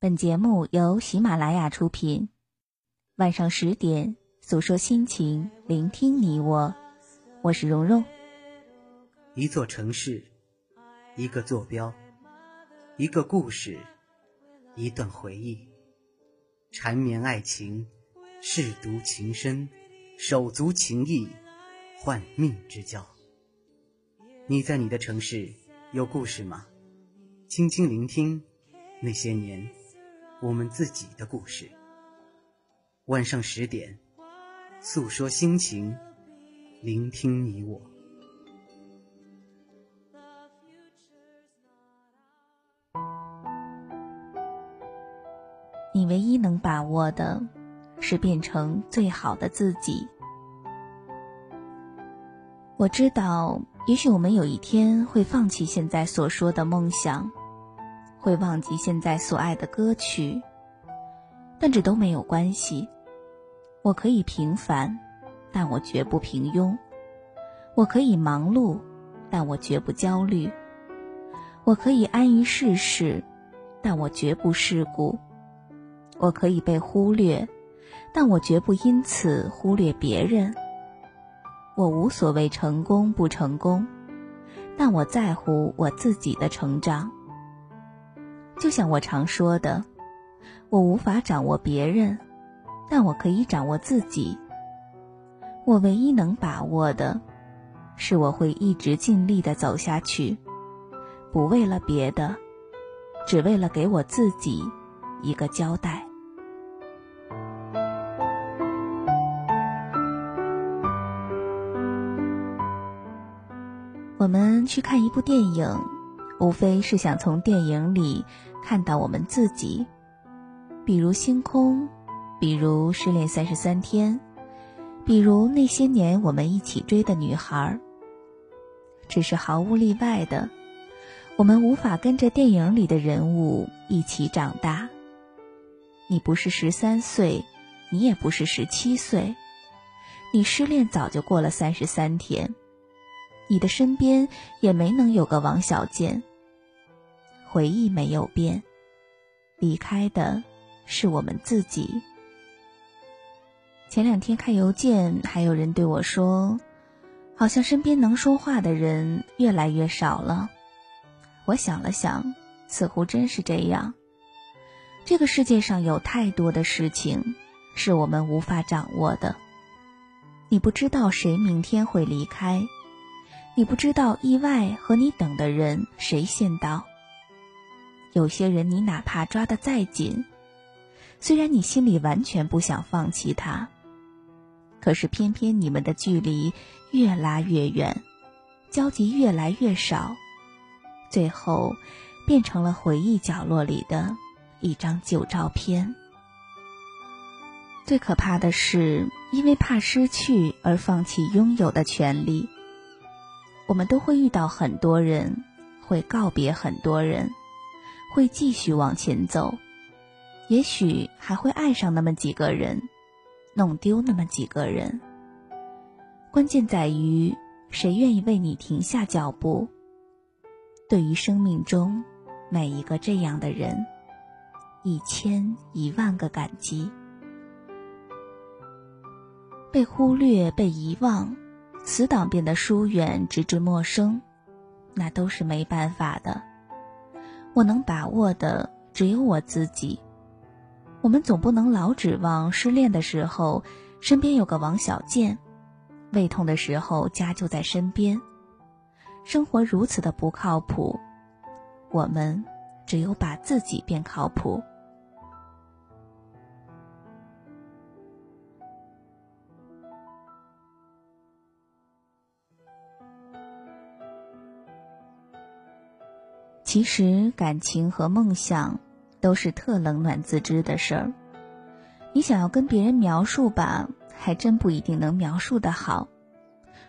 本节目由喜马拉雅出品。晚上十点，诉说心情，聆听你我。我是蓉蓉。一座城市，一个坐标，一个故事，一段回忆。缠绵爱情，舐犊情深，手足情谊，换命之交。你在你的城市有故事吗？轻轻聆听那些年。我们自己的故事。晚上十点，诉说心情，聆听你我。你唯一能把握的，是变成最好的自己。我知道，也许我们有一天会放弃现在所说的梦想。会忘记现在所爱的歌曲，但这都没有关系。我可以平凡，但我绝不平庸；我可以忙碌，但我绝不焦虑；我可以安于世事，但我绝不世故；我可以被忽略，但我绝不因此忽略别人。我无所谓成功不成功，但我在乎我自己的成长。就像我常说的，我无法掌握别人，但我可以掌握自己。我唯一能把握的，是我会一直尽力的走下去，不为了别的，只为了给我自己一个交代。我们去看一部电影，无非是想从电影里。看到我们自己，比如星空，比如失恋三十三天，比如那些年我们一起追的女孩。只是毫无例外的，我们无法跟着电影里的人物一起长大。你不是十三岁，你也不是十七岁，你失恋早就过了三十三天，你的身边也没能有个王小贱。回忆没有变，离开的是我们自己。前两天看邮件，还有人对我说，好像身边能说话的人越来越少了。我想了想，似乎真是这样。这个世界上有太多的事情是我们无法掌握的。你不知道谁明天会离开，你不知道意外和你等的人谁先到。有些人，你哪怕抓得再紧，虽然你心里完全不想放弃他，可是偏偏你们的距离越拉越远，交集越来越少，最后变成了回忆角落里的一张旧照片。最可怕的是，因为怕失去而放弃拥有的权利。我们都会遇到很多人，会告别很多人。会继续往前走，也许还会爱上那么几个人，弄丢那么几个人。关键在于谁愿意为你停下脚步。对于生命中每一个这样的人，一千一万个感激。被忽略、被遗忘，死党变得疏远，直至陌生，那都是没办法的。我能把握的只有我自己。我们总不能老指望失恋的时候身边有个王小贱，胃痛的时候家就在身边。生活如此的不靠谱，我们只有把自己变靠谱。其实，感情和梦想都是特冷暖自知的事儿。你想要跟别人描述吧，还真不一定能描述的好。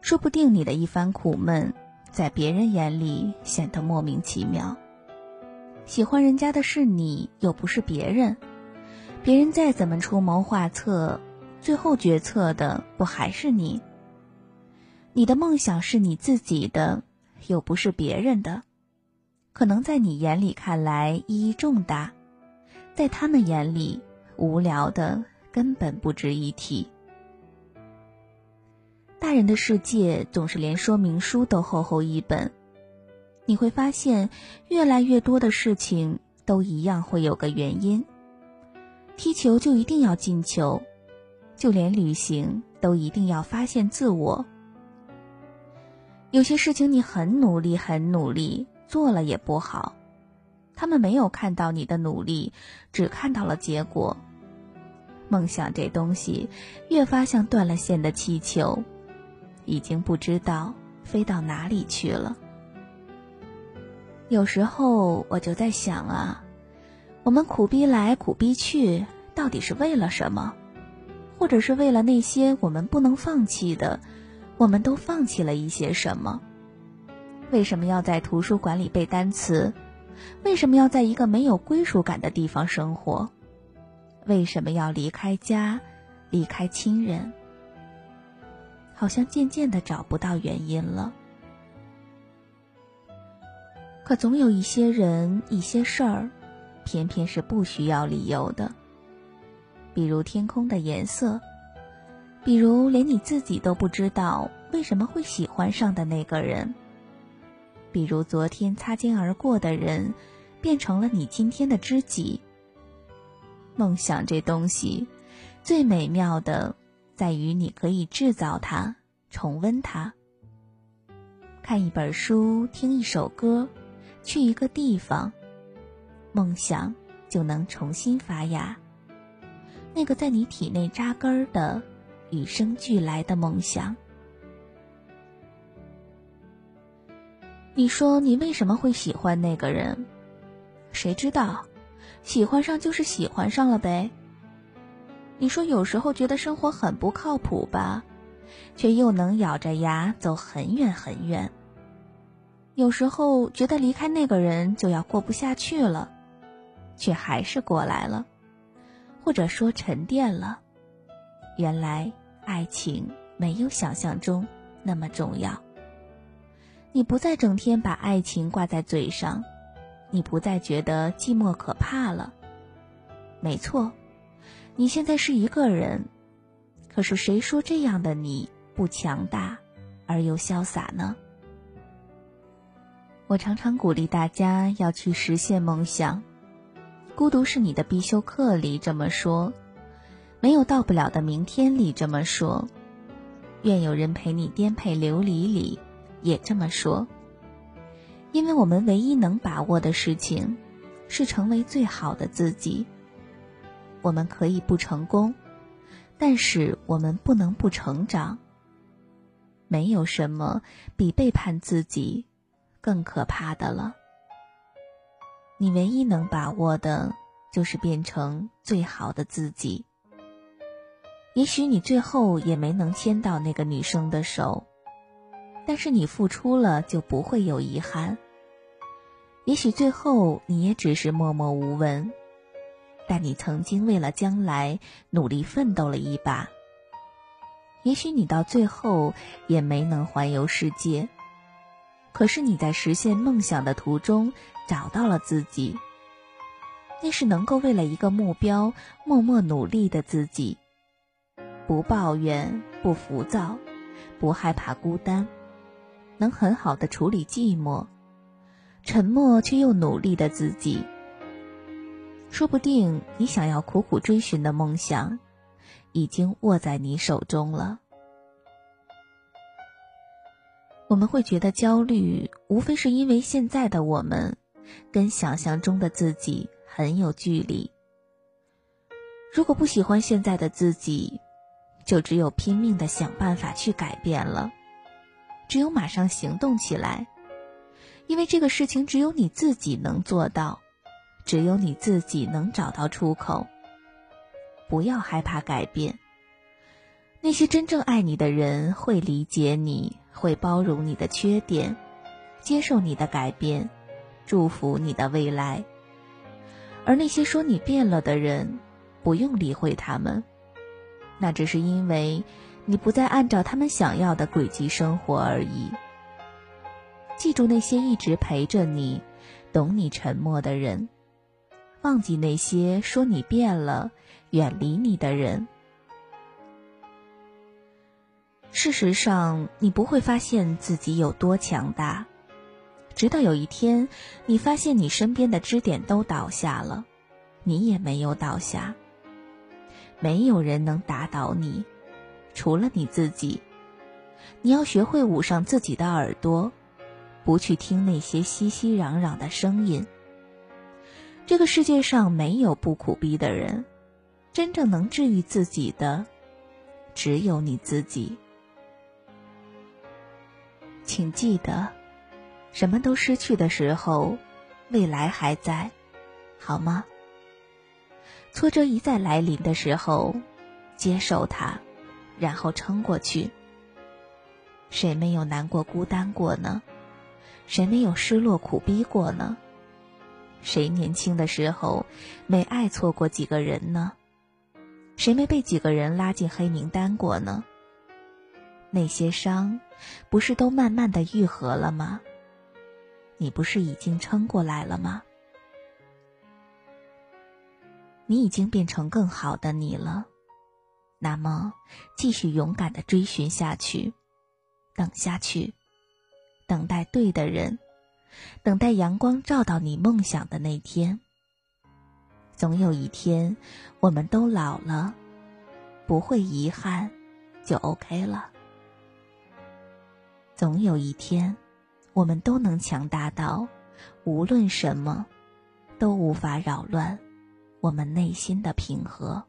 说不定你的一番苦闷，在别人眼里显得莫名其妙。喜欢人家的是你，又不是别人。别人再怎么出谋划策，最后决策的不还是你？你的梦想是你自己的，又不是别人的。可能在你眼里看来意义重大，在他们眼里，无聊的根本不值一提。大人的世界总是连说明书都厚厚一本，你会发现，越来越多的事情都一样会有个原因。踢球就一定要进球，就连旅行都一定要发现自我。有些事情你很努力，很努力做了也不好，他们没有看到你的努力，只看到了结果。梦想这东西，越发像断了线的气球。已经不知道飞到哪里去了。有时候我就在想啊，我们苦逼来苦逼去，到底是为了什么？或者是为了那些我们不能放弃的，我们都放弃了一些什么？为什么要在图书馆里背单词？为什么要在一个没有归属感的地方生活？为什么要离开家，离开亲人？好像渐渐的找不到原因了，可总有一些人、一些事儿，偏偏是不需要理由的。比如天空的颜色，比如连你自己都不知道为什么会喜欢上的那个人，比如昨天擦肩而过的人，变成了你今天的知己。梦想这东西，最美妙的。在于你可以制造它，重温它。看一本书，听一首歌，去一个地方，梦想就能重新发芽。那个在你体内扎根的、与生俱来的梦想。你说你为什么会喜欢那个人？谁知道？喜欢上就是喜欢上了呗。你说有时候觉得生活很不靠谱吧，却又能咬着牙走很远很远。有时候觉得离开那个人就要过不下去了，却还是过来了，或者说沉淀了。原来爱情没有想象中那么重要。你不再整天把爱情挂在嘴上，你不再觉得寂寞可怕了。没错。你现在是一个人，可是谁说这样的你不强大而又潇洒呢？我常常鼓励大家要去实现梦想，《孤独是你的必修课》里这么说，没有到不了的明天里这么说，愿有人陪你颠沛流离里也这么说，因为我们唯一能把握的事情，是成为最好的自己。我们可以不成功，但是我们不能不成长。没有什么比背叛自己更可怕的了。你唯一能把握的，就是变成最好的自己。也许你最后也没能牵到那个女生的手，但是你付出了，就不会有遗憾。也许最后你也只是默默无闻。但你曾经为了将来努力奋斗了一把，也许你到最后也没能环游世界，可是你在实现梦想的途中找到了自己，那是能够为了一个目标默默努力的自己，不抱怨，不浮躁，不害怕孤单，能很好的处理寂寞，沉默却又努力的自己。说不定你想要苦苦追寻的梦想，已经握在你手中了。我们会觉得焦虑，无非是因为现在的我们，跟想象中的自己很有距离。如果不喜欢现在的自己，就只有拼命的想办法去改变了，只有马上行动起来，因为这个事情只有你自己能做到。只有你自己能找到出口。不要害怕改变。那些真正爱你的人会理解你，会包容你的缺点，接受你的改变，祝福你的未来。而那些说你变了的人，不用理会他们，那只是因为你不再按照他们想要的轨迹生活而已。记住那些一直陪着你、懂你沉默的人。忘记那些说你变了、远离你的人。事实上，你不会发现自己有多强大，直到有一天，你发现你身边的支点都倒下了，你也没有倒下。没有人能打倒你，除了你自己。你要学会捂上自己的耳朵，不去听那些熙熙攘攘的声音。这个世界上没有不苦逼的人，真正能治愈自己的，只有你自己。请记得，什么都失去的时候，未来还在，好吗？挫折一再来临的时候，接受它，然后撑过去。谁没有难过、孤单过呢？谁没有失落、苦逼过呢？谁年轻的时候没爱错过几个人呢？谁没被几个人拉进黑名单过呢？那些伤，不是都慢慢的愈合了吗？你不是已经撑过来了吗？你已经变成更好的你了，那么继续勇敢的追寻下去。等下去，等待对的人，等待阳光照到你梦想的那天。总有一天，我们都老了，不会遗憾，就 OK 了。总有一天，我们都能强大到，无论什么，都无法扰乱我们内心的平和。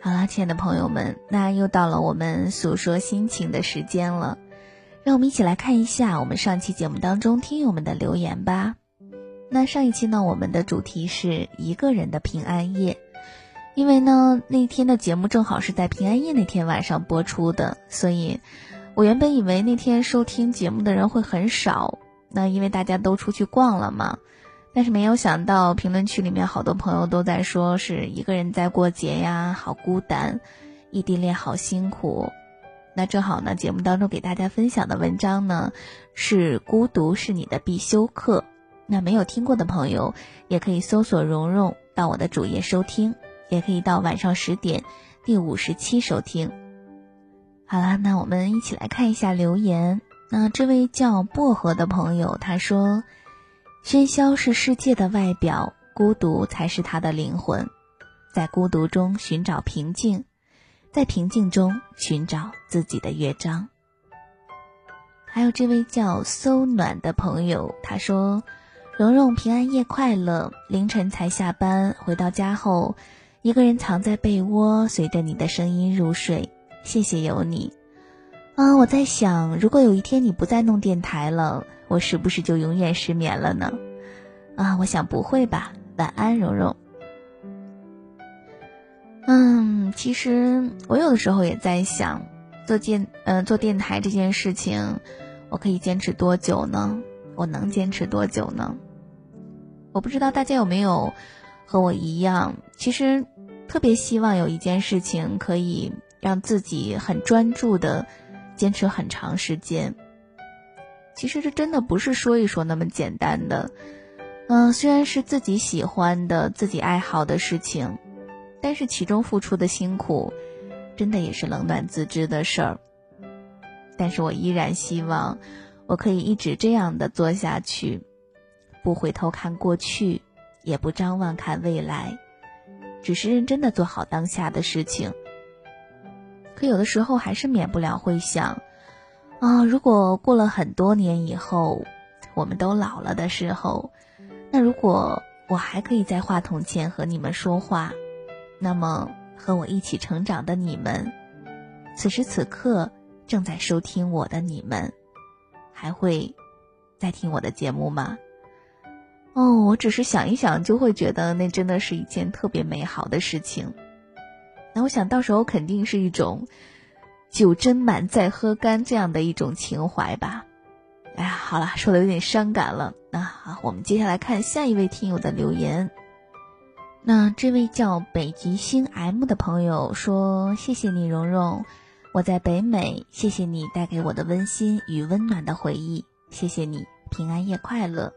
好啦，亲爱的朋友们，那又到了我们诉说心情的时间了，让我们一起来看一下我们上期节目当中听友们的留言吧。那上一期呢，我们的主题是一个人的平安夜，因为呢那天的节目正好是在平安夜那天晚上播出的，所以我原本以为那天收听节目的人会很少，那因为大家都出去逛了嘛。但是没有想到，评论区里面好多朋友都在说是一个人在过节呀，好孤单，异地恋好辛苦。那正好呢，节目当中给大家分享的文章呢，是孤独是你的必修课。那没有听过的朋友，也可以搜索蓉蓉到我的主页收听，也可以到晚上十点第五十期收听。好啦，那我们一起来看一下留言。那这位叫薄荷的朋友他说。喧嚣是世界的外表，孤独才是他的灵魂。在孤独中寻找平静，在平静中寻找自己的乐章。还有这位叫搜暖的朋友，他说：“蓉蓉平安夜快乐。凌晨才下班，回到家后，一个人藏在被窝，随着你的声音入睡。谢谢有你。啊，我在想，如果有一天你不再弄电台了。”我是不是就永远失眠了呢？啊，我想不会吧。晚安，蓉蓉。嗯，其实我有的时候也在想，做电嗯做电台这件事情，我可以坚持多久呢？我能坚持多久呢？我不知道大家有没有和我一样，其实特别希望有一件事情可以让自己很专注的坚持很长时间。其实这真的不是说一说那么简单的，嗯，虽然是自己喜欢的、自己爱好的事情，但是其中付出的辛苦，真的也是冷暖自知的事儿。但是我依然希望，我可以一直这样的做下去，不回头看过去，也不张望看未来，只是认真的做好当下的事情。可有的时候还是免不了会想。啊，如果过了很多年以后，我们都老了的时候，那如果我还可以在话筒前和你们说话，那么和我一起成长的你们，此时此刻正在收听我的你们，还会再听我的节目吗？哦，我只是想一想，就会觉得那真的是一件特别美好的事情。那我想到时候肯定是一种。酒斟满再喝干，这样的一种情怀吧。哎呀，好了，说的有点伤感了。那好，我们接下来看下一位听友的留言。那这位叫北极星 M 的朋友说：“谢谢你，蓉蓉，我在北美，谢谢你带给我的温馨与温暖的回忆，谢谢你，平安夜快乐。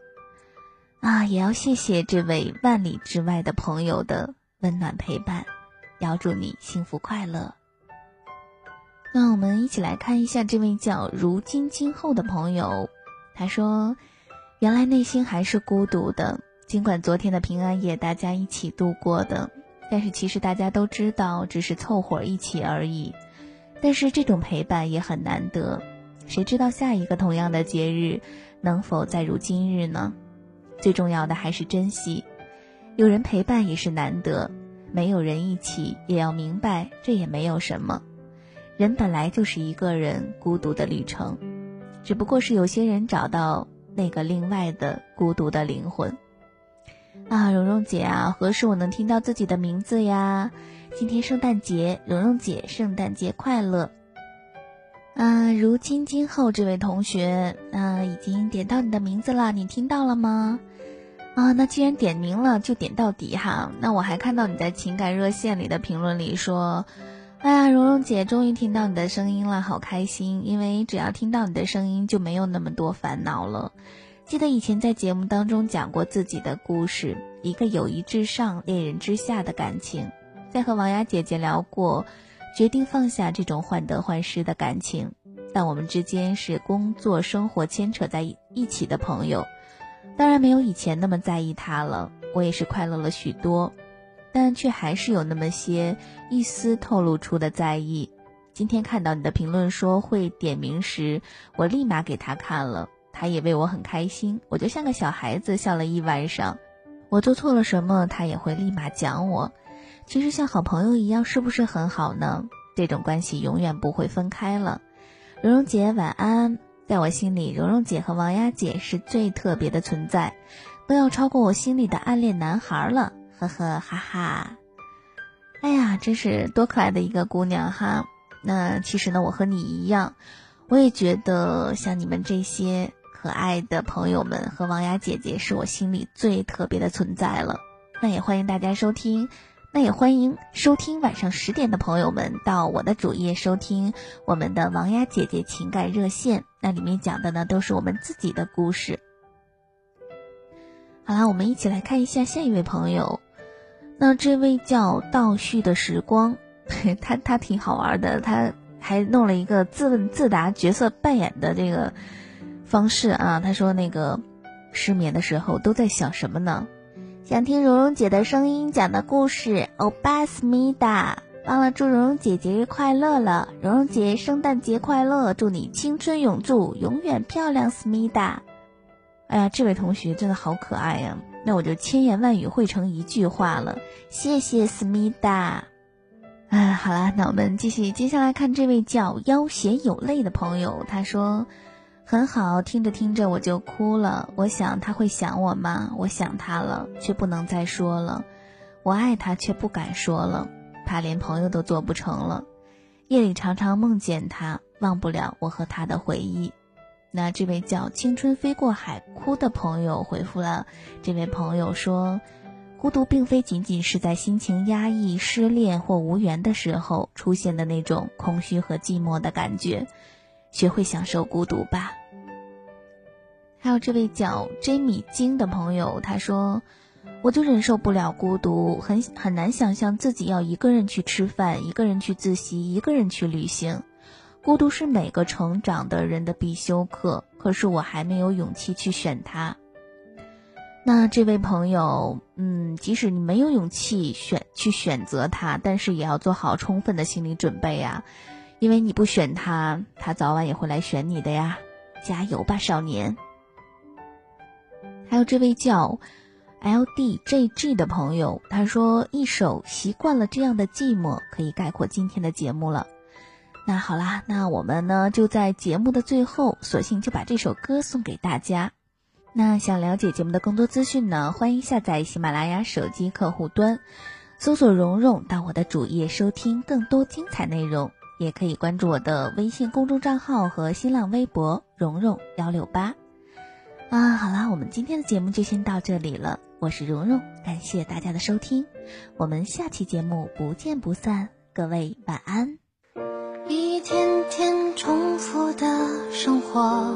啊，也要谢谢这位万里之外的朋友的温暖陪伴，要祝你幸福快乐。那我们一起来看一下这位叫如今今后的朋友，他说：“原来内心还是孤独的，尽管昨天的平安夜大家一起度过的，但是其实大家都知道只是凑合一起而已。但是这种陪伴也很难得，谁知道下一个同样的节日能否再如今日呢？最重要的还是珍惜，有人陪伴也是难得，没有人一起也要明白这也没有什么。”人本来就是一个人孤独的旅程，只不过是有些人找到那个另外的孤独的灵魂。啊，蓉蓉姐啊，何时我能听到自己的名字呀？今天圣诞节，蓉蓉姐圣诞节快乐。嗯，如今今后这位同学，啊，已经点到你的名字了，你听到了吗？啊，那既然点名了，就点到底哈。那我还看到你在情感热线里的评论里说。哎呀，蓉蓉姐终于听到你的声音了，好开心！因为只要听到你的声音，就没有那么多烦恼了。记得以前在节目当中讲过自己的故事，一个友谊至上、恋人之下的感情。在和王雅姐姐聊过，决定放下这种患得患失的感情。但我们之间是工作、生活牵扯在一起的朋友，当然没有以前那么在意他了。我也是快乐了许多。但却还是有那么些一丝透露出的在意。今天看到你的评论说会点名时，我立马给他看了，他也为我很开心。我就像个小孩子笑了一晚上。我做错了什么，他也会立马讲我。其实像好朋友一样，是不是很好呢？这种关系永远不会分开了。蓉蓉姐晚安，在我心里，蓉蓉姐和王丫姐是最特别的存在，都要超过我心里的暗恋男孩了。呵呵哈哈，哎呀，真是多可爱的一个姑娘哈！那其实呢，我和你一样，我也觉得像你们这些可爱的朋友们和王雅姐姐是我心里最特别的存在了。那也欢迎大家收听，那也欢迎收听晚上十点的朋友们到我的主页收听我们的王雅姐姐情感热线，那里面讲的呢都是我们自己的故事。好啦，我们一起来看一下下一位朋友。那这位叫倒叙的时光，他他挺好玩的，他还弄了一个自问自答角色扮演的这个方式啊。他说那个失眠的时候都在想什么呢？想听蓉蓉姐的声音讲的故事。欧巴斯密达，忘了祝蓉蓉姐节日快乐了，蓉蓉姐圣诞节快乐，祝你青春永驻，永远漂亮，思密达。哎呀，这位同学真的好可爱呀。那我就千言万语汇成一句话了，谢谢思密达。哎，好了，那我们继续，接下来看这位叫妖邪有泪的朋友，他说很好，听着听着我就哭了。我想他会想我吗？我想他了，却不能再说了。我爱他，却不敢说了，怕连朋友都做不成了。夜里常常梦见他，忘不了我和他的回忆。那这位叫青春飞过海哭的朋友回复了，这位朋友说，孤独并非仅仅是在心情压抑、失恋或无缘的时候出现的那种空虚和寂寞的感觉，学会享受孤独吧。还有这位叫 Jamie 金的朋友，他说，我就忍受不了孤独，很很难想象自己要一个人去吃饭，一个人去自习，一个人去旅行。孤独是每个成长的人的必修课，可是我还没有勇气去选它。那这位朋友，嗯，即使你没有勇气选去选择他，但是也要做好充分的心理准备呀，因为你不选他，他早晚也会来选你的呀。加油吧，少年！还有这位叫 L D J G 的朋友，他说一首《习惯了这样的寂寞》可以概括今天的节目了。那好啦，那我们呢就在节目的最后，索性就把这首歌送给大家。那想了解节目的更多资讯呢，欢迎下载喜马拉雅手机客户端，搜索“蓉蓉”到我的主页收听更多精彩内容。也可以关注我的微信公众账号和新浪微博“蓉蓉幺六八”。啊，好啦，我们今天的节目就先到这里了。我是蓉蓉，感谢大家的收听，我们下期节目不见不散。各位晚安。一天天重复。的生活，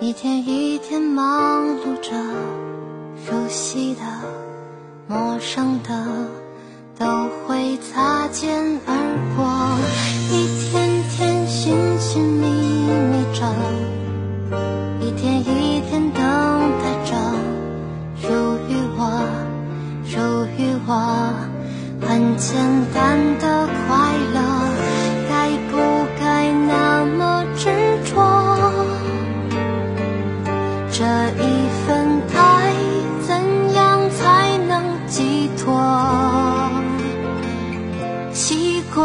一天一天忙碌着，熟悉的、陌生的都会擦肩而过，一天天寻寻觅觅着，一天一天等待着，属于我，属于我，很简单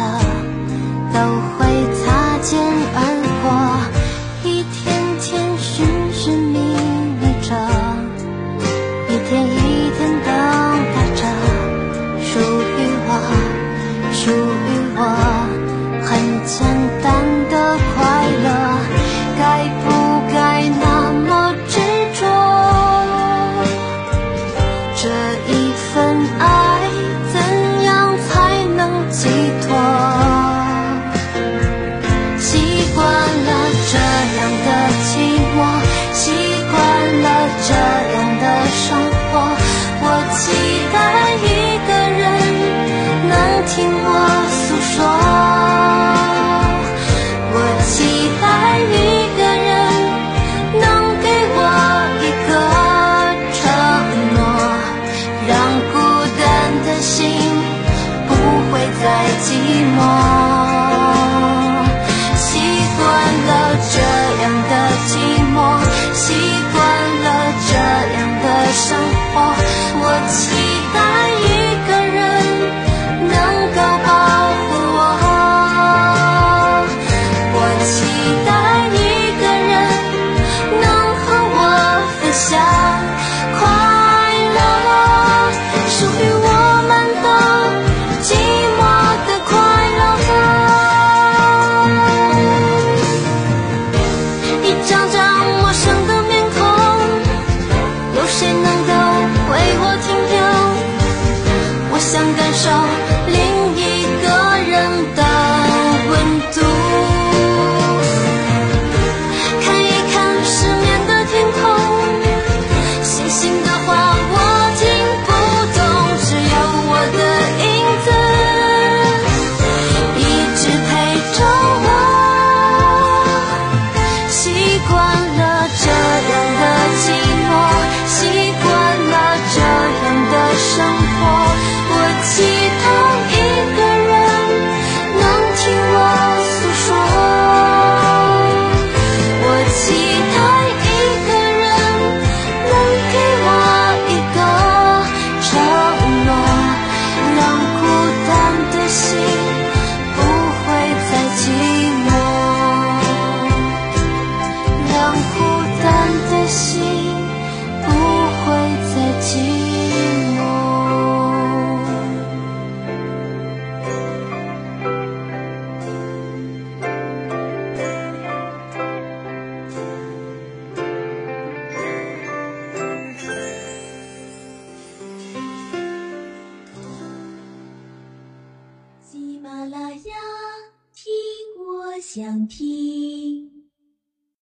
了都会擦肩而。